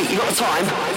Excuse you got the time?